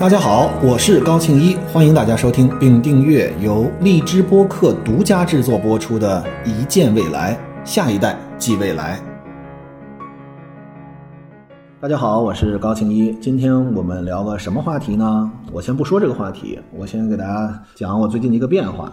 大家好，我是高庆一，欢迎大家收听并订阅由荔枝播客独家制作播出的《一见未来，下一代即未来》。大家好，我是高庆一，今天我们聊个什么话题呢？我先不说这个话题，我先给大家讲我最近的一个变化，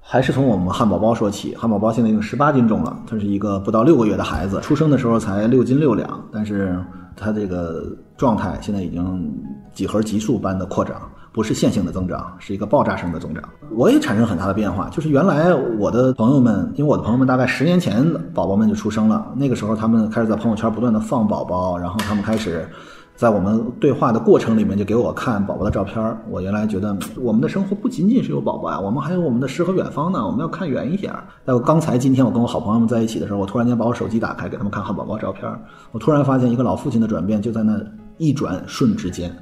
还是从我们汉堡包说起。汉堡包现在已经十八斤重了，他是一个不到六个月的孩子，出生的时候才六斤六两，但是他这个状态现在已经。几何级数般的扩张，不是线性的增长，是一个爆炸式的增长。我也产生很大的变化，就是原来我的朋友们，因为我的朋友们大概十年前宝宝们就出生了，那个时候他们开始在朋友圈不断的放宝宝，然后他们开始在我们对话的过程里面就给我看宝宝的照片。我原来觉得我们的生活不仅仅是有宝宝呀，我们还有我们的诗和远方呢，我们要看远一点。那刚才今天我跟我好朋友们在一起的时候，我突然间把我手机打开给他们看汉堡包照片，我突然发现一个老父亲的转变就在那一转瞬之间。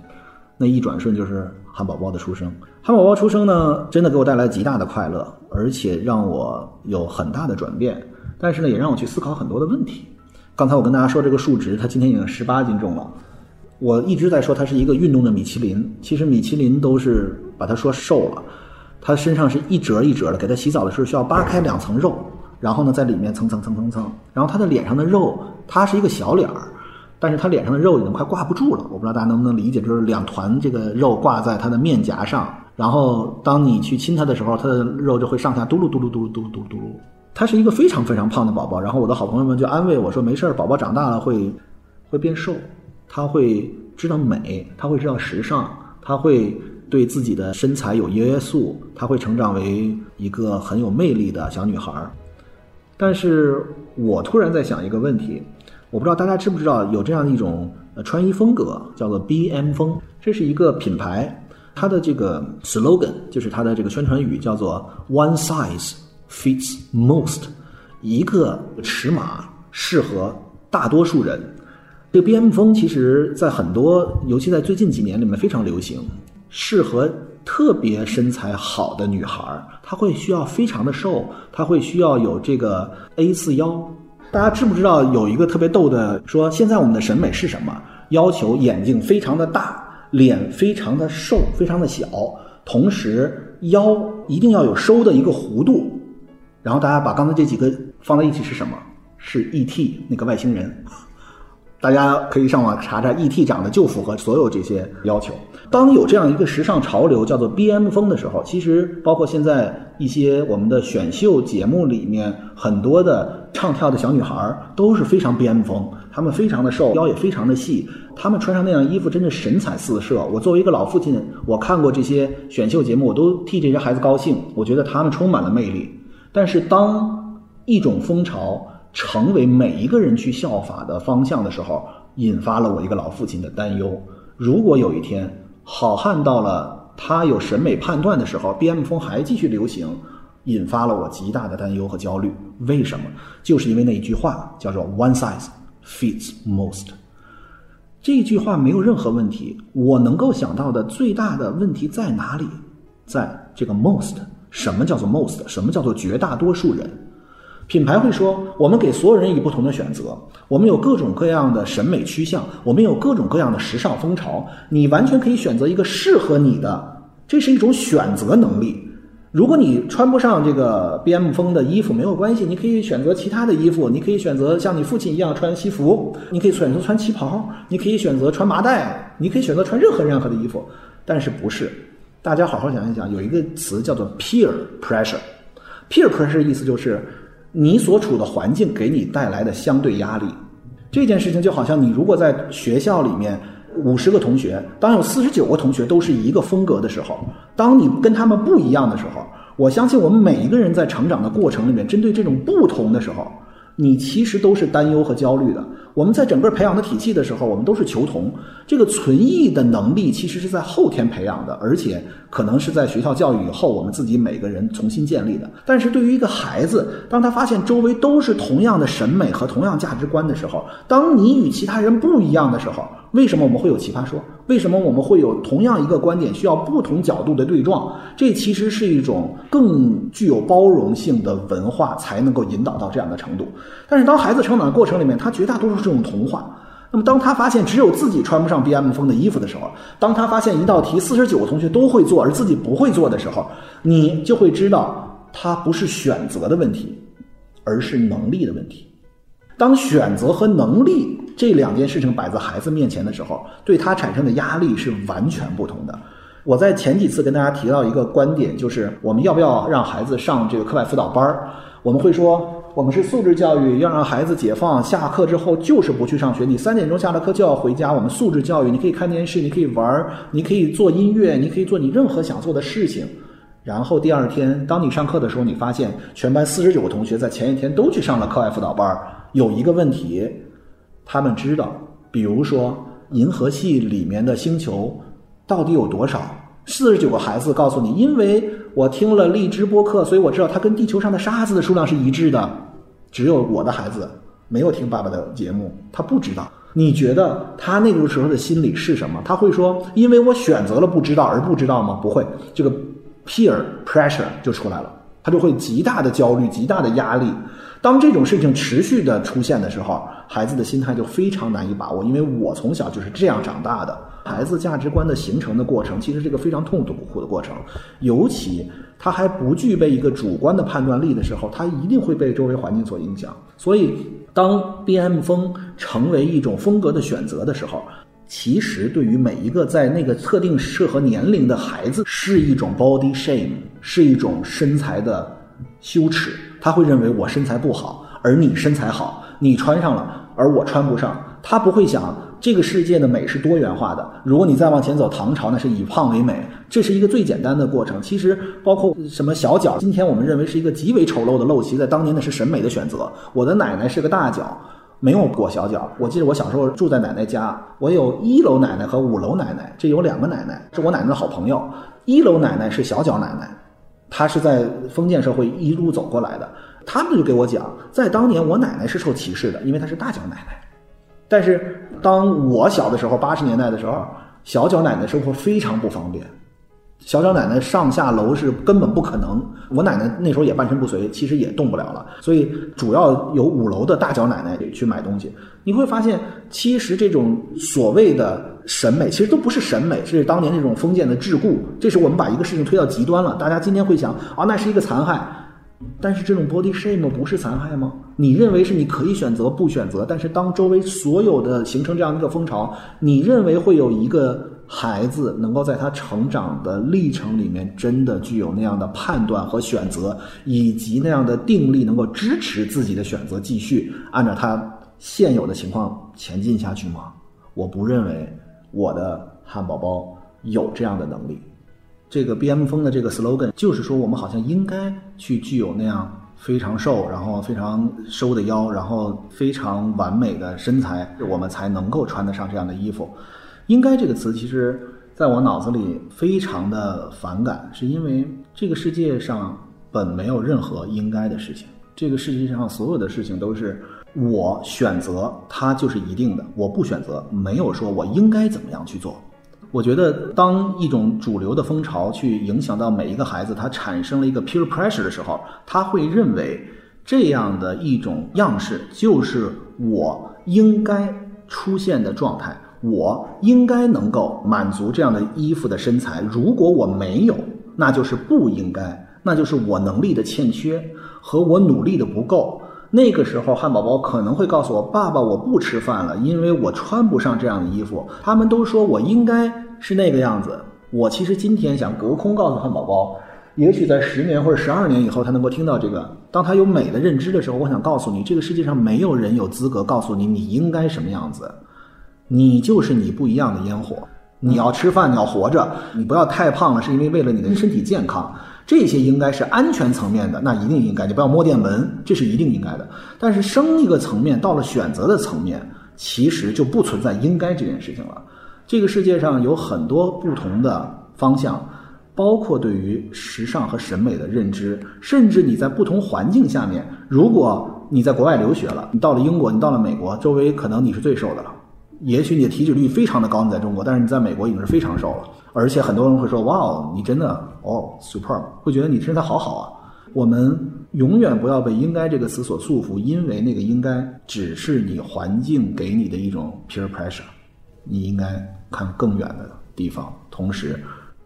那一转瞬就是汉堡包的出生，汉堡包出生呢，真的给我带来极大的快乐，而且让我有很大的转变。但是呢，也让我去思考很多的问题。刚才我跟大家说这个数值，它今天已经十八斤重了。我一直在说它是一个运动的米其林，其实米其林都是把它说瘦了。它身上是一折一折的，给它洗澡的时候需要扒开两层肉，然后呢，在里面蹭蹭蹭蹭蹭，然后它的脸上的肉，它是一个小脸儿。但是他脸上的肉已经快挂不住了，我不知道大家能不能理解，就是两团这个肉挂在他的面颊上，然后当你去亲他的时候，他的肉就会上下嘟噜嘟噜嘟噜嘟噜嘟噜嘟噜。他是一个非常非常胖的宝宝，然后我的好朋友们就安慰我说：“没事儿，宝宝长大了会会变瘦，他会知道美，他会知道时尚，他会对自己的身材有约束，他会成长为一个很有魅力的小女孩。”但是我突然在想一个问题。我不知道大家知不知道有这样一种呃穿衣风格叫做 B M 风，这是一个品牌，它的这个 slogan 就是它的这个宣传语叫做 One size fits most，一个尺码适合大多数人。这个 B M 风其实在很多，尤其在最近几年里面非常流行，适合特别身材好的女孩，她会需要非常的瘦，她会需要有这个 A 四腰。大家知不知道有一个特别逗的说，现在我们的审美是什么？要求眼睛非常的大，脸非常的瘦，非常的小，同时腰一定要有收的一个弧度。然后大家把刚才这几个放在一起是什么？是 E.T. 那个外星人。大家可以上网查查，E.T. 长得就符合所有这些要求。当有这样一个时尚潮流叫做 B.M 风的时候，其实包括现在一些我们的选秀节目里面很多的唱跳的小女孩都是非常 B.M 风，她们非常的瘦，腰也非常的细，她们穿上那样衣服真的神采四射。我作为一个老父亲，我看过这些选秀节目，我都替这些孩子高兴，我觉得她们充满了魅力。但是当一种风潮，成为每一个人去效法的方向的时候，引发了我一个老父亲的担忧。如果有一天好汉到了他有审美判断的时候，B.M 风还继续流行，引发了我极大的担忧和焦虑。为什么？就是因为那一句话叫做 “One size fits most”。这句话没有任何问题。我能够想到的最大的问题在哪里？在这个 “most”。什么叫做 “most”？什么叫做绝大多数人？品牌会说，我们给所有人以不同的选择，我们有各种各样的审美趋向，我们有各种各样的时尚风潮，你完全可以选择一个适合你的，这是一种选择能力。如果你穿不上这个 B M 风的衣服没有关系，你可以选择其他的衣服，你可以选择像你父亲一样穿西服，你可以选择穿旗袍，你可以选择穿麻袋，你可以选择穿任何任何的衣服，但是不是？大家好好想一想，有一个词叫做 peer pressure，peer pressure 意思就是。你所处的环境给你带来的相对压力，这件事情就好像你如果在学校里面五十个同学，当有四十九个同学都是一个风格的时候，当你跟他们不一样的时候，我相信我们每一个人在成长的过程里面，针对这种不同的时候。你其实都是担忧和焦虑的。我们在整个培养的体系的时候，我们都是求同。这个存异的能力其实是在后天培养的，而且可能是在学校教育以后，我们自己每个人重新建立的。但是对于一个孩子，当他发现周围都是同样的审美和同样价值观的时候，当你与其他人不一样的时候，为什么我们会有奇葩说？为什么我们会有同样一个观点需要不同角度的对撞？这其实是一种更具有包容性的文化才能够引导到这样的程度。但是当孩子成长的过程里面，他绝大多数是这种童话，那么当他发现只有自己穿不上 B.M 风的衣服的时候，当他发现一道题四十九个同学都会做而自己不会做的时候，你就会知道他不是选择的问题，而是能力的问题。当选择和能力这两件事情摆在孩子面前的时候，对他产生的压力是完全不同的。我在前几次跟大家提到一个观点，就是我们要不要让孩子上这个课外辅导班儿？我们会说。我们是素质教育，要让孩子解放，下课之后就是不去上学。你三点钟下了课就要回家。我们素质教育，你可以看电视，你可以玩，你可以做音乐，你可以做你任何想做的事情。然后第二天，当你上课的时候，你发现全班四十九个同学在前一天都去上了课外辅导班儿。有一个问题，他们知道，比如说银河系里面的星球到底有多少？四十九个孩子告诉你，因为我听了荔枝播客，所以我知道它跟地球上的沙子的数量是一致的。只有我的孩子没有听爸爸的节目，他不知道。你觉得他那个时候的心理是什么？他会说，因为我选择了不知道而不知道吗？不会，这个 peer pressure 就出来了，他就会极大的焦虑，极大的压力。当这种事情持续的出现的时候，孩子的心态就非常难以把握，因为我从小就是这样长大的。孩子价值观的形成的过程，其实是一个非常痛苦的过程，尤其他还不具备一个主观的判断力的时候，他一定会被周围环境所影响。所以，当 B.M 风成为一种风格的选择的时候，其实对于每一个在那个特定适合年龄的孩子，是一种 body shame，是一种身材的羞耻。他会认为我身材不好，而你身材好，你穿上了，而我穿不上。他不会想这个世界的美是多元化的。如果你再往前走，唐朝那是以胖为美，这是一个最简单的过程。其实包括什么小脚，今天我们认为是一个极为丑陋的陋习，在当年那是审美的选择。我的奶奶是个大脚，没有裹小脚。我记得我小时候住在奶奶家，我有一楼奶奶和五楼奶奶，这有两个奶奶，是我奶奶的好朋友。一楼奶奶是小脚奶奶。他是在封建社会一路走过来的，他们就给我讲，在当年我奶奶是受歧视的，因为她是大脚奶奶。但是当我小的时候，八十年代的时候，小脚奶奶生活非常不方便。小脚奶奶上下楼是根本不可能。我奶奶那时候也半身不遂，其实也动不了了。所以主要有五楼的大脚奶奶去买东西。你会发现，其实这种所谓的审美，其实都不是审美，是当年那种封建的桎梏。这是我们把一个事情推到极端了。大家今天会想，啊，那是一个残害。但是这种 body shame 不是残害吗？你认为是你可以选择不选择？但是当周围所有的形成这样一个风潮，你认为会有一个？孩子能够在他成长的历程里面，真的具有那样的判断和选择，以及那样的定力，能够支持自己的选择继续按照他现有的情况前进下去吗？我不认为我的汉堡包有这样的能力。这个 B.M 风的这个 slogan 就是说，我们好像应该去具有那样非常瘦，然后非常收的腰，然后非常完美的身材，我们才能够穿得上这样的衣服。应该这个词，其实在我脑子里非常的反感，是因为这个世界上本没有任何应该的事情。这个世界上所有的事情都是我选择，它就是一定的；我不选择，没有说我应该怎么样去做。我觉得，当一种主流的风潮去影响到每一个孩子，他产生了一个 peer pressure 的时候，他会认为这样的一种样式就是我应该出现的状态。我应该能够满足这样的衣服的身材，如果我没有，那就是不应该，那就是我能力的欠缺和我努力的不够。那个时候，汉堡包可能会告诉我：“爸爸，我不吃饭了，因为我穿不上这样的衣服。”他们都说我应该是那个样子。我其实今天想隔空告诉汉堡包，也许在十年或者十二年以后，他能够听到这个。当他有美的认知的时候，我想告诉你，这个世界上没有人有资格告诉你你应该什么样子。你就是你不一样的烟火。你要吃饭，你要活着，你不要太胖了，是因为为了你的身体健康。这些应该是安全层面的，那一定应该。你不要摸电门，这是一定应该的。但是生一个层面，到了选择的层面，其实就不存在应该这件事情了。这个世界上有很多不同的方向，包括对于时尚和审美的认知，甚至你在不同环境下面，如果你在国外留学了，你到了英国，你到了美国，周围可能你是最瘦的了。也许你的体脂率非常的高，你在中国，但是你在美国已经是非常瘦了，而且很多人会说，哇哦，你真的哦，super，会觉得你身材好好啊。我们永远不要被“应该”这个词所束缚，因为那个“应该”只是你环境给你的一种 peer pressure。你应该看更远的地方，同时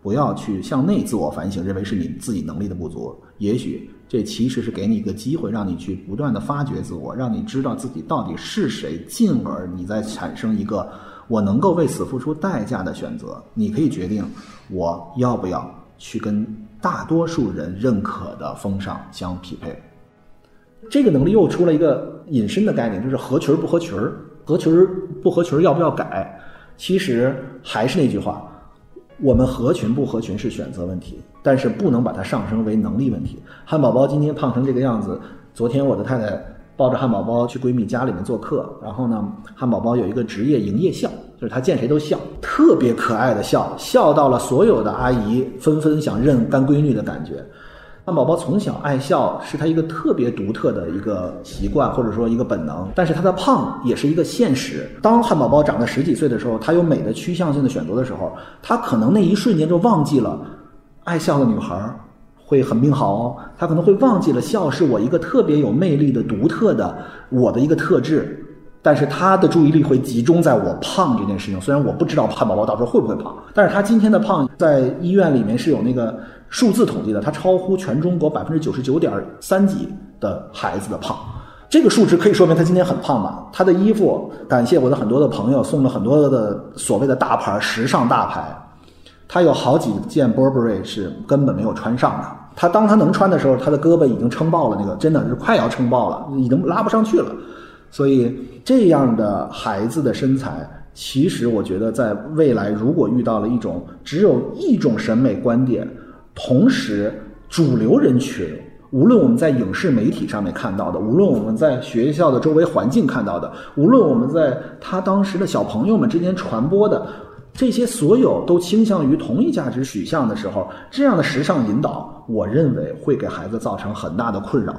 不要去向内自我反省，认为是你自己能力的不足。也许这其实是给你一个机会，让你去不断的发掘自我，让你知道自己到底是谁，进而你再产生一个我能够为此付出代价的选择。你可以决定我要不要去跟。大多数人认可的风尚相匹配，这个能力又出了一个引申的概念，就是合群儿不合群儿，合群儿不合群儿要不要改？其实还是那句话，我们合群不合群是选择问题，但是不能把它上升为能力问题。汉堡包今天胖成这个样子，昨天我的太太。抱着汉堡包去闺蜜家里面做客，然后呢，汉堡包有一个职业营业笑，就是他见谁都笑，特别可爱的笑，笑到了所有的阿姨纷纷想认干闺女的感觉。汉堡包从小爱笑，是他一个特别独特的一个习惯或者说一个本能，但是他的胖也是一个现实。当汉堡包长到十几岁的时候，他有美的趋向性的选择的时候，他可能那一瞬间就忘记了爱笑的女孩。会很命好哦，他可能会忘记了笑是我一个特别有魅力的、独特的我的一个特质，但是他的注意力会集中在我胖这件事情。虽然我不知道汉堡包到时候会不会胖，但是他今天的胖在医院里面是有那个数字统计的，他超乎全中国百分之九十九点三几的孩子的胖，这个数值可以说明他今天很胖吧？他的衣服，感谢我的很多的朋友送了很多的所谓的大牌、时尚大牌。他有好几件 Burberry 是根本没有穿上的。他当他能穿的时候，他的胳膊已经撑爆了，那个真的是快要撑爆了，已经拉不上去了。所以这样的孩子的身材，其实我觉得在未来，如果遇到了一种只有一种审美观点，同时主流人群，无论我们在影视媒体上面看到的，无论我们在学校的周围环境看到的，无论我们在他当时的小朋友们之间传播的。这些所有都倾向于同一价值取向的时候，这样的时尚引导，我认为会给孩子造成很大的困扰。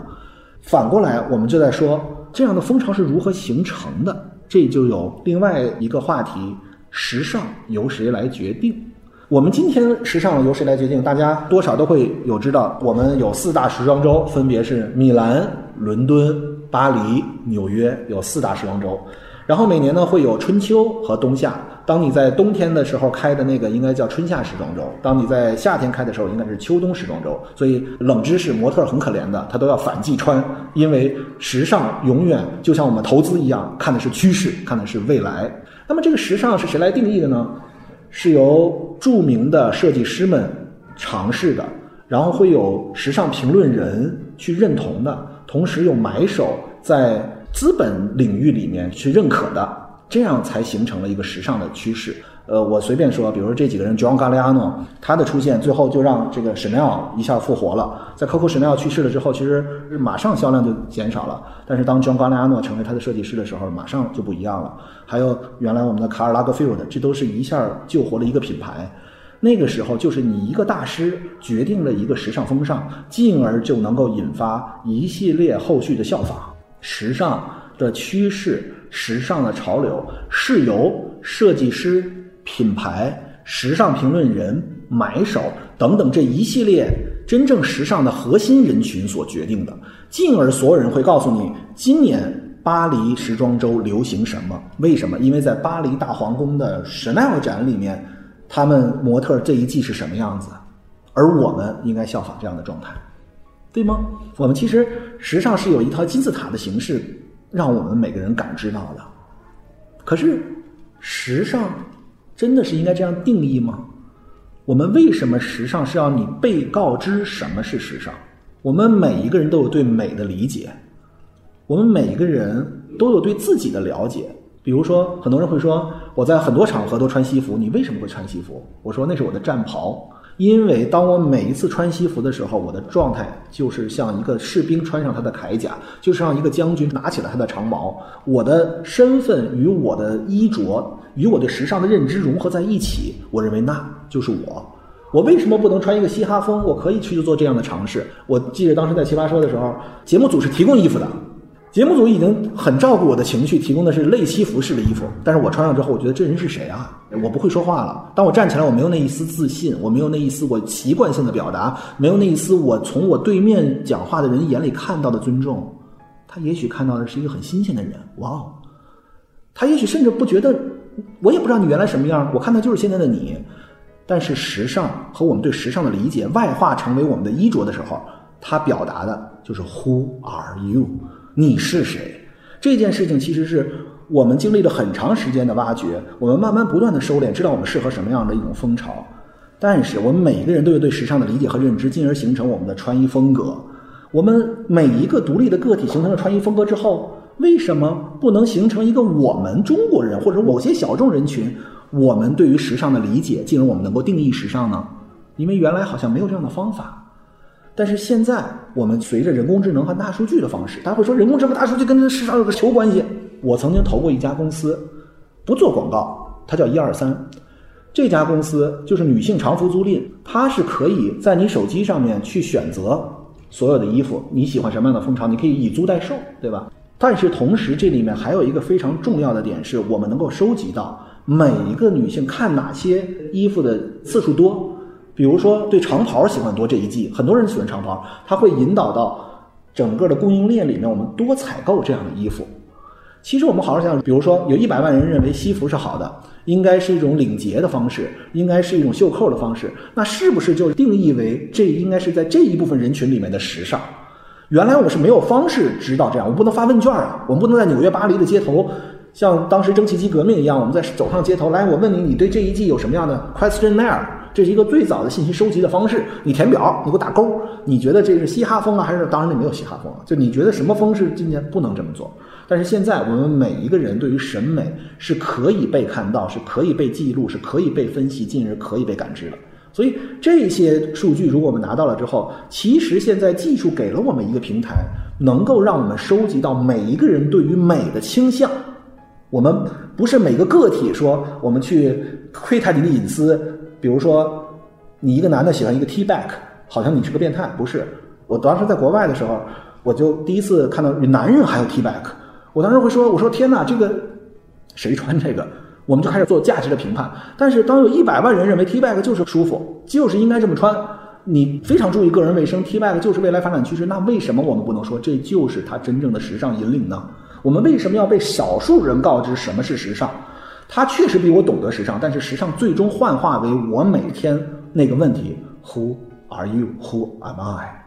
反过来，我们就在说这样的风潮是如何形成的，这就有另外一个话题：时尚由谁来决定？我们今天时尚由谁来决定？大家多少都会有知道，我们有四大时装周，分别是米兰、伦敦、巴黎、纽约，有四大时装周。然后每年呢会有春秋和冬夏。当你在冬天的时候开的那个应该叫春夏时装周，当你在夏天开的时候应该是秋冬时装周。所以冷知识，模特很可怜的，他都要反季穿，因为时尚永远就像我们投资一样，看的是趋势，看的是未来。那么这个时尚是谁来定义的呢？是由著名的设计师们尝试的，然后会有时尚评论人去认同的，同时有买手在。资本领域里面去认可的，这样才形成了一个时尚的趋势。呃，我随便说，比如说这几个人，John Galliano，他的出现最后就让这个 Chanel 一下复活了。在 Coco Chanel 去世了之后，其实马上销量就减少了。但是当 John Galliano 成为他的设计师的时候，马上就不一样了。还有原来我们的卡尔拉格菲尔德，这都是一下救活了一个品牌。那个时候就是你一个大师决定了一个时尚风尚，进而就能够引发一系列后续的效仿。时尚的趋势、时尚的潮流是由设计师、品牌、时尚评论人、买手等等这一系列真正时尚的核心人群所决定的。进而所有人会告诉你，今年巴黎时装周流行什么？为什么？因为在巴黎大皇宫的 Chanel 展里面，他们模特这一季是什么样子？而我们应该效仿这样的状态。对吗？我们其实时尚是有一套金字塔的形式，让我们每个人感知到的。可是，时尚真的是应该这样定义吗？我们为什么时尚是要你被告知什么是时尚？我们每一个人都有对美的理解，我们每一个人都有对自己的了解。比如说，很多人会说我在很多场合都穿西服，你为什么会穿西服？我说那是我的战袍。因为当我每一次穿西服的时候，我的状态就是像一个士兵穿上他的铠甲，就是像一个将军拿起了他的长矛。我的身份与我的衣着与我对时尚的认知融合在一起，我认为那就是我。我为什么不能穿一个嘻哈风？我可以去做这样的尝试。我记得当时在奇葩说的时候，节目组是提供衣服的。节目组已经很照顾我的情绪，提供的是类西服式的衣服，但是我穿上之后，我觉得这人是谁啊？我不会说话了。当我站起来，我没有那一丝自信，我没有那一丝我习惯性的表达，没有那一丝我从我对面讲话的人眼里看到的尊重。他也许看到的是一个很新鲜的人，哇哦！他也许甚至不觉得，我也不知道你原来什么样，我看到就是现在的你。但是时尚和我们对时尚的理解外化成为我们的衣着的时候，他表达的就是 Who are you？你是谁？这件事情其实是我们经历了很长时间的挖掘，我们慢慢不断的收敛，知道我们适合什么样的一种风潮。但是我们每个人都有对时尚的理解和认知，进而形成我们的穿衣风格。我们每一个独立的个体形成了穿衣风格之后，为什么不能形成一个我们中国人或者某些小众人群，我们对于时尚的理解，进而我们能够定义时尚呢？因为原来好像没有这样的方法。但是现在，我们随着人工智能和大数据的方式，大家会说人工智能、大数据跟这市场有个球关系。我曾经投过一家公司，不做广告，它叫一二三。这家公司就是女性长服租赁，它是可以在你手机上面去选择所有的衣服，你喜欢什么样的风潮，你可以以租代售，对吧？但是同时，这里面还有一个非常重要的点，是我们能够收集到每一个女性看哪些衣服的次数多。比如说，对长袍喜欢多这一季，很多人喜欢长袍，它会引导到整个的供应链里面，我们多采购这样的衣服。其实我们好好想想，比如说，有一百万人认为西服是好的，应该是一种领结的方式，应该是一种袖扣的方式，那是不是就定义为这应该是在这一部分人群里面的时尚？原来我是没有方式知道这样，我不能发问卷啊，我们不能在纽约、巴黎的街头，像当时蒸汽机革命一样，我们在走上街头来，我问你，你对这一季有什么样的 questionnaire？这是一个最早的信息收集的方式，你填表，你给我打勾，你觉得这是嘻哈风啊，还是当然那没有嘻哈风啊？就你觉得什么风是今年不能这么做？但是现在我们每一个人对于审美是可以被看到，是可以被记录，是可以被分析，进而可以被感知的。所以这些数据如果我们拿到了之后，其实现在技术给了我们一个平台，能够让我们收集到每一个人对于美的倾向。我们不是每个个体说我们去窥探你的隐私。比如说，你一个男的喜欢一个 T back，好像你是个变态，不是？我当时在国外的时候，我就第一次看到男人还有 T back，我当时会说：“我说天哪，这个谁穿这个？”我们就开始做价值的评判。但是当有一百万人认为 T back 就是舒服，就是应该这么穿，你非常注意个人卫生，T back 就是未来发展趋势，那为什么我们不能说这就是它真正的时尚引领呢？我们为什么要被少数人告知什么是时尚？他确实比我懂得时尚，但是时尚最终幻化为我每天那个问题：Who are you? Who am I?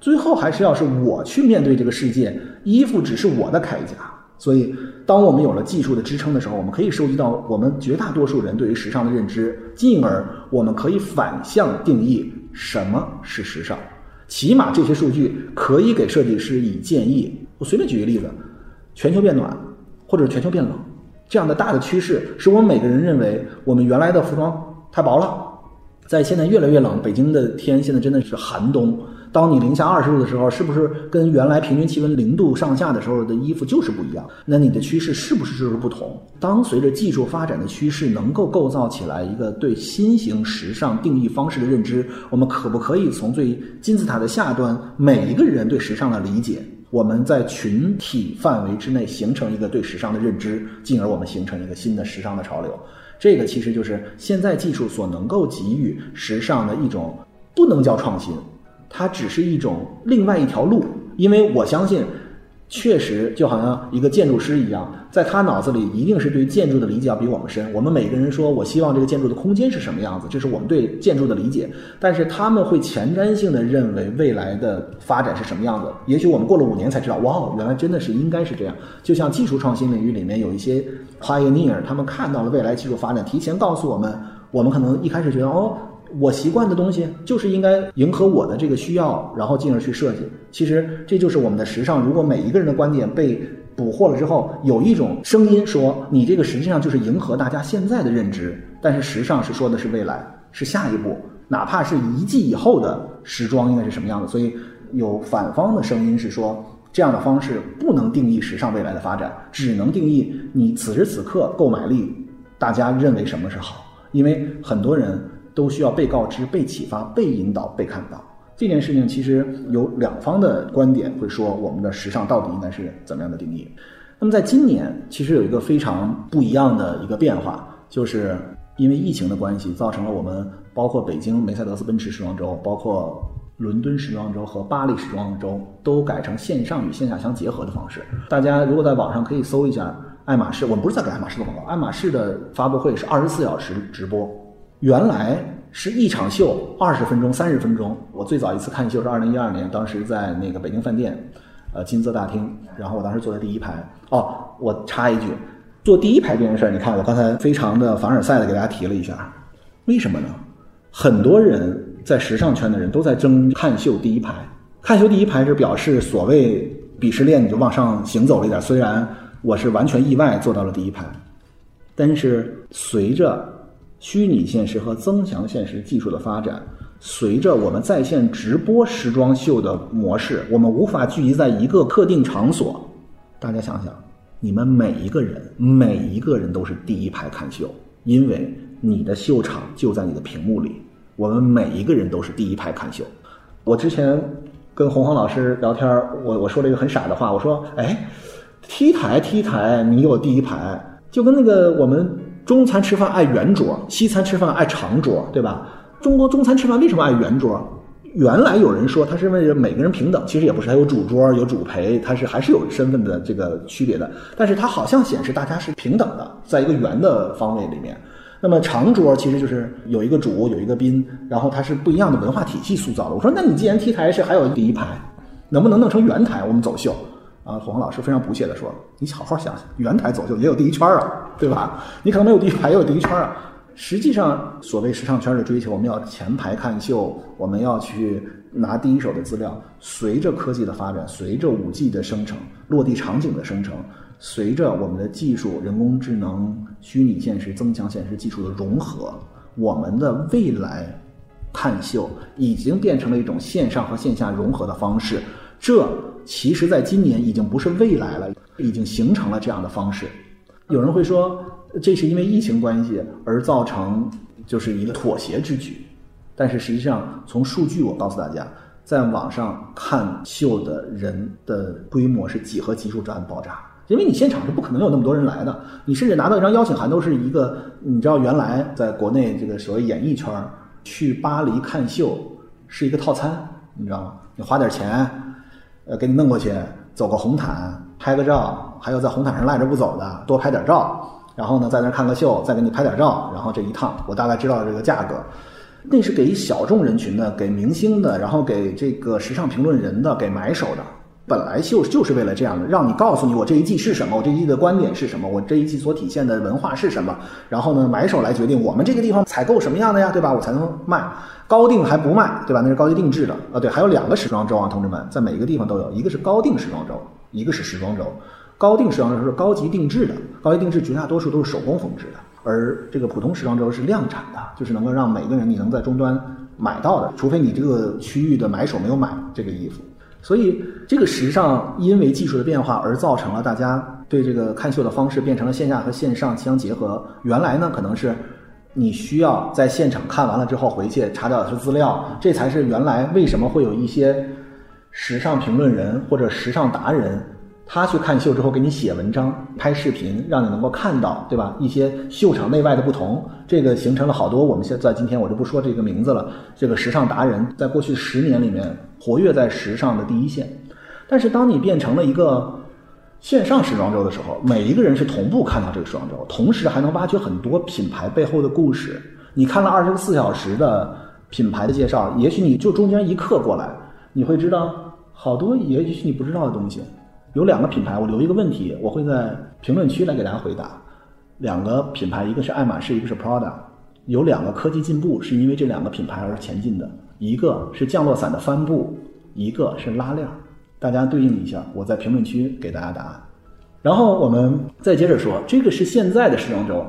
最后还是要是我去面对这个世界，衣服只是我的铠甲。所以，当我们有了技术的支撑的时候，我们可以收集到我们绝大多数人对于时尚的认知，进而我们可以反向定义什么是时尚。起码这些数据可以给设计师以建议。我随便举个例子：全球变暖，或者全球变冷。这样的大的趋势，使我们每个人认为我们原来的服装太薄了。在现在越来越冷，北京的天现在真的是寒冬。当你零下二十度的时候，是不是跟原来平均气温零度上下的时候的衣服就是不一样？那你的趋势是不是就是不同？当随着技术发展的趋势能够构造起来一个对新型时尚定义方式的认知，我们可不可以从最金字塔的下端每一个人对时尚的理解？我们在群体范围之内形成一个对时尚的认知，进而我们形成一个新的时尚的潮流。这个其实就是现在技术所能够给予时尚的一种，不能叫创新，它只是一种另外一条路。因为我相信。确实，就好像一个建筑师一样，在他脑子里一定是对建筑的理解要比我们深。我们每个人说，我希望这个建筑的空间是什么样子，这是我们对建筑的理解。但是他们会前瞻性的认为未来的发展是什么样子。也许我们过了五年才知道，哇，原来真的是应该是这样。就像技术创新领域里面有一些 pioneer，他们看到了未来技术发展，提前告诉我们，我们可能一开始觉得，哦。我习惯的东西就是应该迎合我的这个需要，然后进而去设计。其实这就是我们的时尚。如果每一个人的观点被捕获了之后，有一种声音说你这个实际上就是迎合大家现在的认知，但是时尚是说的是未来，是下一步，哪怕是一季以后的时装应该是什么样的。所以有反方的声音是说，这样的方式不能定义时尚未来的发展，只能定义你此时此刻购买力，大家认为什么是好，因为很多人。都需要被告知、被启发、被引导、被看到。这件事情其实有两方的观点会说，我们的时尚到底应该是怎么样的定义？那么在今年，其实有一个非常不一样的一个变化，就是因为疫情的关系，造成了我们包括北京梅赛德斯奔驰时装周，包括伦敦时装周和巴黎时装周都改成线上与线下相结合的方式。大家如果在网上可以搜一下爱马仕，我们不是在给爱马仕做广告，爱马仕的发布会是二十四小时直播，原来。是一场秀，二十分钟、三十分钟。我最早一次看秀是二零一二年，当时在那个北京饭店，呃，金色大厅，然后我当时坐在第一排。哦，我插一句，坐第一排这件事儿，你看我刚才非常的凡尔赛的给大家提了一下，为什么呢？很多人在时尚圈的人都在争看秀第一排，看秀第一排是表示所谓鄙视链你就往上行走了一点。虽然我是完全意外坐到了第一排，但是随着。虚拟现实和增强现实技术的发展，随着我们在线直播时装秀的模式，我们无法聚集在一个特定场所。大家想想，你们每一个人，每一个人都是第一排看秀，因为你的秀场就在你的屏幕里。我们每一个人都是第一排看秀。我之前跟洪荒老师聊天，我我说了一个很傻的话，我说：“哎，T 台 T 台，你有第一排，就跟那个我们。”中餐吃饭爱圆桌，西餐吃饭爱长桌，对吧？中国中餐吃饭为什么爱圆桌？原来有人说他是为了每个人平等，其实也不是，他有主桌有主陪，他是还是有身份的这个区别的。但是它好像显示大家是平等的，在一个圆的方位里面。那么长桌其实就是有一个主有一个宾，然后它是不一样的文化体系塑造的。我说，那你既然 T 台是还有第一排，能不能弄成圆台？我们走秀。啊，洪老师非常不屑地说：“你好好想想，圆台走秀也有第一圈啊，对吧？你可能没有第一排，也有第一圈啊。实际上，所谓时尚圈的追求，我们要前排看秀，我们要去拿第一手的资料。随着科技的发展，随着五 G 的生成，落地场景的生成，随着我们的技术、人工智能、虚拟现实、增强现实技术的融合，我们的未来看秀已经变成了一种线上和线下融合的方式。这。”其实，在今年已经不是未来了，已经形成了这样的方式。有人会说，这是因为疫情关系而造成，就是一个妥协之举。但是实际上，从数据我告诉大家，在网上看秀的人的规模是几何级数在爆炸，因为你现场是不可能有那么多人来的。你甚至拿到一张邀请函都是一个，你知道，原来在国内这个所谓演艺圈去巴黎看秀是一个套餐，你知道吗？你花点钱。呃，给你弄过去，走个红毯，拍个照，还有在红毯上赖着不走的，多拍点照，然后呢，在那看个秀，再给你拍点照，然后这一趟，我大概知道这个价格。那是给小众人群的，给明星的，然后给这个时尚评论人的，给买手的。本来就就是为了这样的，让你告诉你我这一季是什么，我这一季的观点是什么，我这一季所体现的文化是什么。然后呢，买手来决定我们这个地方采购什么样的呀，对吧？我才能卖高定还不卖，对吧？那是高级定制的啊。对，还有两个时装周啊，同志们，在每一个地方都有，一个是高定时装周，一个是时装周。高定时装周是高级定制的，高级定制绝大多数都是手工缝制的，而这个普通时装周是量产的，就是能够让每个人你能在终端买到的，除非你这个区域的买手没有买这个衣服。所以，这个时尚因为技术的变化而造成了大家对这个看秀的方式变成了线下和线上相结合。原来呢，可能是你需要在现场看完了之后回去查找一些资料，这才是原来为什么会有一些时尚评论人或者时尚达人。他去看秀之后，给你写文章、拍视频，让你能够看到，对吧？一些秀场内外的不同，这个形成了好多。我们现在今天我就不说这个名字了。这个时尚达人在过去十年里面活跃在时尚的第一线，但是当你变成了一个线上时装周的时候，每一个人是同步看到这个时装周，同时还能挖掘很多品牌背后的故事。你看了二十四小时的品牌的介绍，也许你就中间一刻过来，你会知道好多也许你不知道的东西。有两个品牌，我留一个问题，我会在评论区来给大家回答。两个品牌，一个是爱马仕，一个是 Prada，有两个科技进步是因为这两个品牌而前进的，一个是降落伞的帆布，一个是拉链。大家对应一下，我在评论区给大家答案。然后我们再接着说，这个是现在的时装周，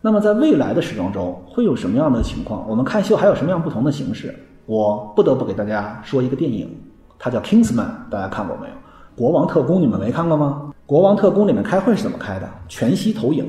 那么在未来的时装周会有什么样的情况？我们看秀还有什么样不同的形式？我不得不给大家说一个电影，它叫 Kingsman，大家看过没有？国王特工，你们没看过吗？国王特工里面开会是怎么开的？全息投影，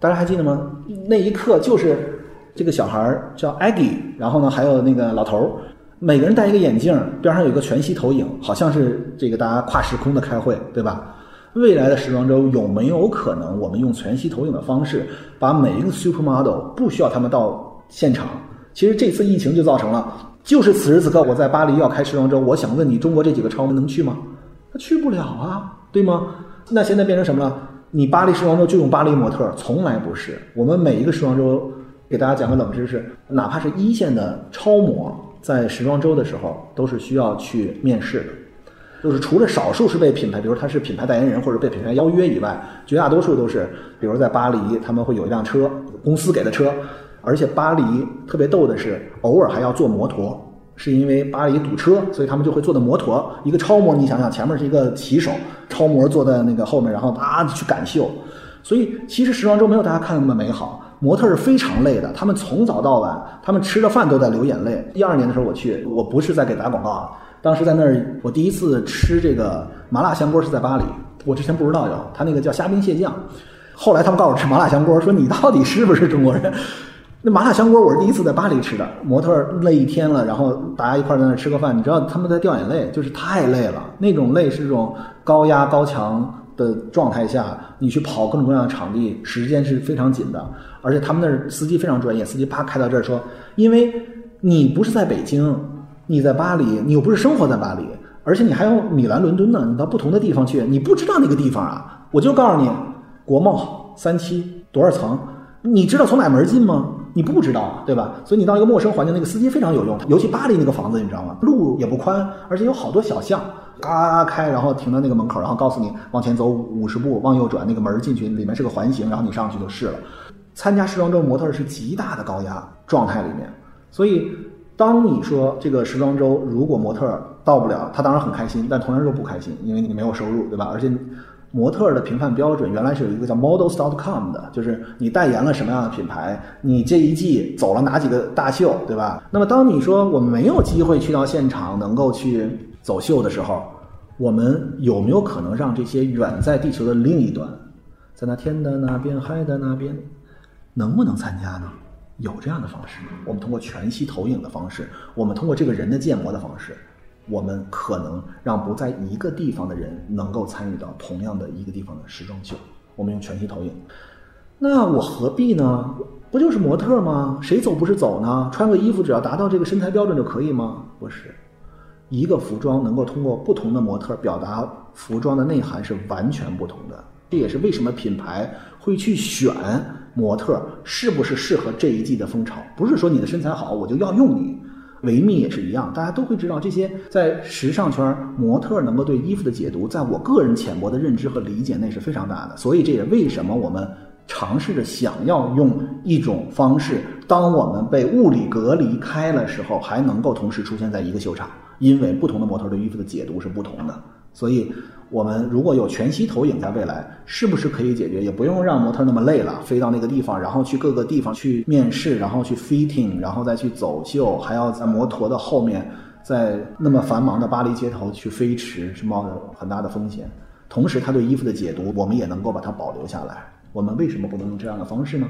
大家还记得吗？那一刻就是这个小孩叫 Aggie，然后呢还有那个老头每个人戴一个眼镜，边上有一个全息投影，好像是这个大家跨时空的开会，对吧？未来的时装周有没有可能，我们用全息投影的方式，把每一个 supermodel 不需要他们到现场？其实这次疫情就造成了，就是此时此刻我在巴黎要开时装周，我想问你，中国这几个超模能去吗？他去不了啊，对吗？那现在变成什么了？你巴黎时装周就用巴黎模特，从来不是。我们每一个时装周，给大家讲个冷知识，哪怕是一线的超模。在时装周的时候，都是需要去面试的，就是除了少数是被品牌，比如他是品牌代言人或者被品牌邀约以外，绝大多数都是，比如在巴黎，他们会有一辆车，公司给的车，而且巴黎特别逗的是，偶尔还要坐摩托，是因为巴黎堵车，所以他们就会坐的摩托。一个超模，你想想，前面是一个骑手，超模坐在那个后面，然后啊去赶秀，所以其实时装周没有大家看那么美好。模特是非常累的，他们从早到晚，他们吃了饭都在流眼泪。一二年的时候我去，我不是在给打广告啊，当时在那儿，我第一次吃这个麻辣香锅是在巴黎，我之前不知道有，他那个叫虾兵蟹将，后来他们告诉我吃麻辣香锅，说你到底是不是中国人？那麻辣香锅我是第一次在巴黎吃的，模特累一天了，然后大家一块在那吃个饭，你知道他们在掉眼泪，就是太累了，那种累是这种高压高强。的状态下，你去跑各种各样的场地，时间是非常紧的。而且他们那司机非常专业，司机啪开到这儿说：“因为你不是在北京，你在巴黎，你又不是生活在巴黎，而且你还有米兰、伦敦呢，你到不同的地方去，你不知道那个地方啊。我就告诉你，国贸三期多少层，你知道从哪门进吗？你不知道啊，对吧？所以你到一个陌生环境，那个司机非常有用。尤其巴黎那个房子，你知道吗？路也不宽，而且有好多小巷。”嘎开，然后停到那个门口，然后告诉你往前走五十步，往右转，那个门进去，里面是个环形，然后你上去就是了。参加时装周模特是极大的高压状态里面，所以当你说这个时装周如果模特到不了，他当然很开心，但同样又不开心，因为你没有收入，对吧？而且模特的评判标准原来是有一个叫 models dot com 的，就是你代言了什么样的品牌，你这一季走了哪几个大秀，对吧？那么当你说我没有机会去到现场，能够去。走秀的时候，我们有没有可能让这些远在地球的另一端，在那天的那边、海的那边，能不能参加呢？有这样的方式，我们通过全息投影的方式，我们通过这个人的建模的方式，我们可能让不在一个地方的人能够参与到同样的一个地方的时装秀。我们用全息投影，那我何必呢？不就是模特吗？谁走不是走呢？穿个衣服只要达到这个身材标准就可以吗？不是。一个服装能够通过不同的模特表达服装的内涵是完全不同的，这也是为什么品牌会去选模特是不是适合这一季的风潮。不是说你的身材好我就要用你，维密也是一样，大家都会知道这些在时尚圈模特能够对衣服的解读，在我个人浅薄的认知和理解内是非常大的。所以这也为什么我们尝试着想要用一种方式，当我们被物理隔离开了时候，还能够同时出现在一个秀场。因为不同的模特对衣服的解读是不同的，所以我们如果有全息投影，在未来是不是可以解决？也不用让模特那么累了，飞到那个地方，然后去各个地方去面试，然后去 fitting，然后再去走秀，还要在摩托的后面，在那么繁忙的巴黎街头去飞驰，是冒着很大的风险。同时，他对衣服的解读，我们也能够把它保留下来。我们为什么不能用这样的方式呢？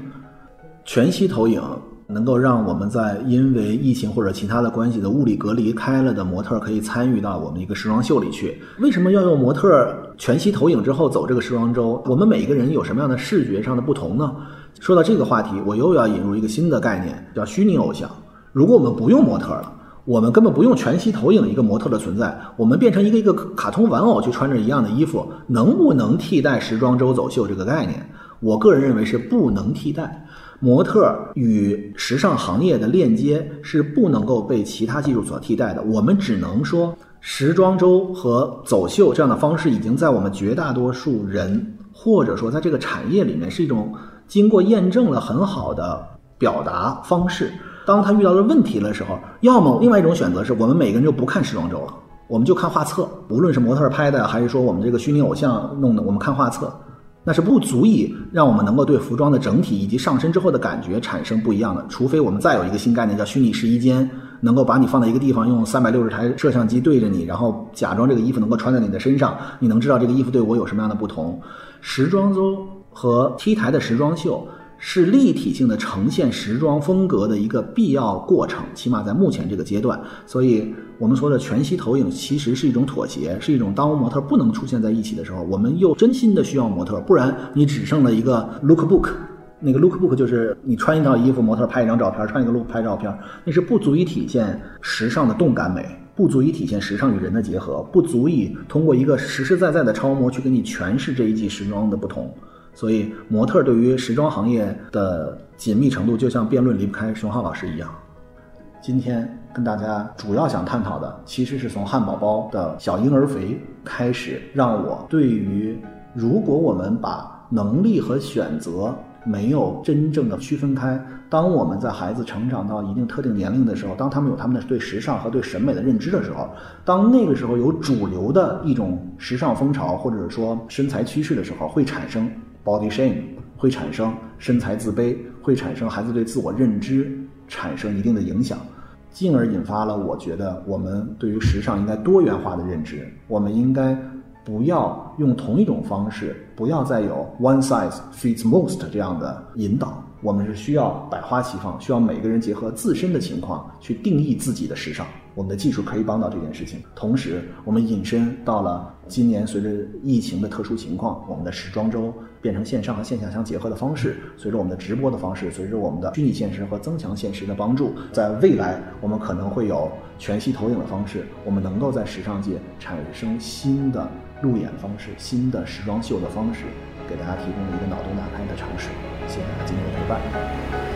全息投影。能够让我们在因为疫情或者其他的关系的物理隔离开了的模特可以参与到我们一个时装秀里去。为什么要用模特全息投影之后走这个时装周？我们每一个人有什么样的视觉上的不同呢？说到这个话题，我又要引入一个新的概念，叫虚拟偶像。如果我们不用模特了，我们根本不用全息投影一个模特的存在，我们变成一个一个卡通玩偶去穿着一样的衣服，能不能替代时装周走秀这个概念？我个人认为是不能替代。模特与时尚行业的链接是不能够被其他技术所替代的。我们只能说，时装周和走秀这样的方式已经在我们绝大多数人，或者说在这个产业里面是一种经过验证了很好的表达方式。当他遇到了问题的时候，要么另外一种选择是我们每个人就不看时装周了，我们就看画册，无论是模特拍的还是说我们这个虚拟偶像弄的，我们看画册。那是不足以让我们能够对服装的整体以及上身之后的感觉产生不一样的，除非我们再有一个新概念叫虚拟试衣间，能够把你放在一个地方，用三百六十台摄像机对着你，然后假装这个衣服能够穿在你的身上，你能知道这个衣服对我有什么样的不同。时装周和 T 台的时装秀是立体性的呈现时装风格的一个必要过程，起码在目前这个阶段。所以，我们说的全息投影其实是一种妥协，是一种当模特不能出现在一起的时候，我们又真心的需要模特，不然你只剩了一个 look book。那个 look book 就是你穿一套衣服，模特拍一张照片，穿一个 look 拍照片，那是不足以体现时尚的动感美，不足以体现时尚与人的结合，不足以通过一个实实在在的超模去给你诠释这一季时装的不同。所以，模特对于时装行业的紧密程度，就像辩论离不开熊浩老师一样。今天跟大家主要想探讨的，其实是从汉堡包的小婴儿肥开始，让我对于如果我们把能力和选择。没有真正的区分开。当我们在孩子成长到一定特定年龄的时候，当他们有他们的对时尚和对审美的认知的时候，当那个时候有主流的一种时尚风潮或者说身材趋势的时候，会产生 body shame，会产生身材自卑，会产生孩子对自我认知产生一定的影响，进而引发了我觉得我们对于时尚应该多元化的认知，我们应该。不要用同一种方式，不要再有 one size fits most 这样的引导。我们是需要百花齐放，需要每个人结合自身的情况去定义自己的时尚。我们的技术可以帮到这件事情。同时，我们引申到了今年随着疫情的特殊情况，我们的时装周变成线上和线下相结合的方式。随着我们的直播的方式，随着我们的虚拟现实和增强现实的帮助，在未来我们可能会有全息投影的方式，我们能够在时尚界产生新的。路演方式，新的时装秀的方式，给大家提供了一个脑洞大开的尝试。谢谢大家今天的陪伴。